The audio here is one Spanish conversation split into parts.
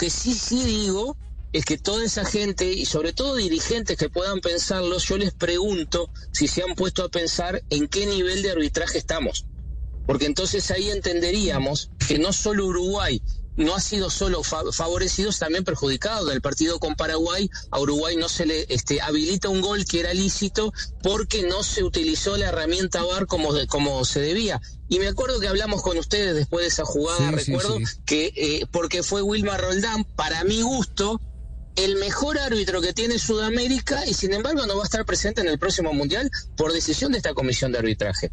Que sí, sí digo es que toda esa gente, y sobre todo dirigentes que puedan pensarlo, yo les pregunto si se han puesto a pensar en qué nivel de arbitraje estamos. Porque entonces ahí entenderíamos que no solo Uruguay no ha sido solo fa- favorecido, también perjudicado. Del partido con Paraguay, a Uruguay no se le este, habilita un gol que era lícito porque no se utilizó la herramienta VAR como, de- como se debía. Y me acuerdo que hablamos con ustedes después de esa jugada, Sí, recuerdo, sí. que eh, porque fue Wilmar Roldán, para mi gusto, el mejor árbitro que tiene Sudamérica y sin embargo no va a estar presente en el próximo Mundial por decisión de esta comisión de arbitraje.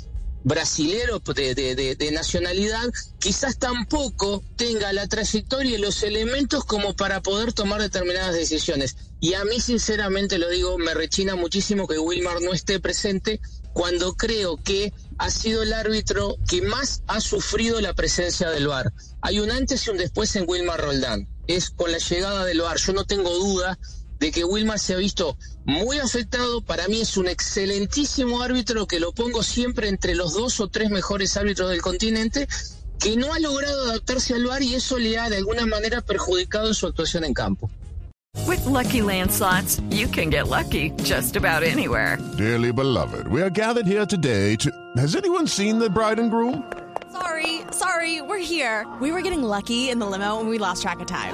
brasilero de, nacionalidad, quizás tampoco tenga la trayectoria y los elementos como para poder tomar determinadas decisiones. Y a mí, sinceramente, lo digo, me rechina muchísimo que Wilmar no esté presente cuando creo que ha sido el árbitro que más ha sufrido la presencia del VAR. Hay un antes y un después en Wilmar Roldán. Es con la llegada del VAR. Yo no tengo duda de que Wilmar se ha visto muy afectado. Para mí es un excelentísimo árbitro que lo pongo siempre entre los dos o tres mejores árbitros del continente, que no ha logrado adaptarse al VAR y eso le ha de alguna manera perjudicado en su actuación en campo. With Lucky Land slots, you can get lucky just about anywhere. Dearly beloved, we are gathered here today to. Has anyone seen the bride and groom? Sorry, sorry, we're here. We were getting lucky in the limo and we lost track of time.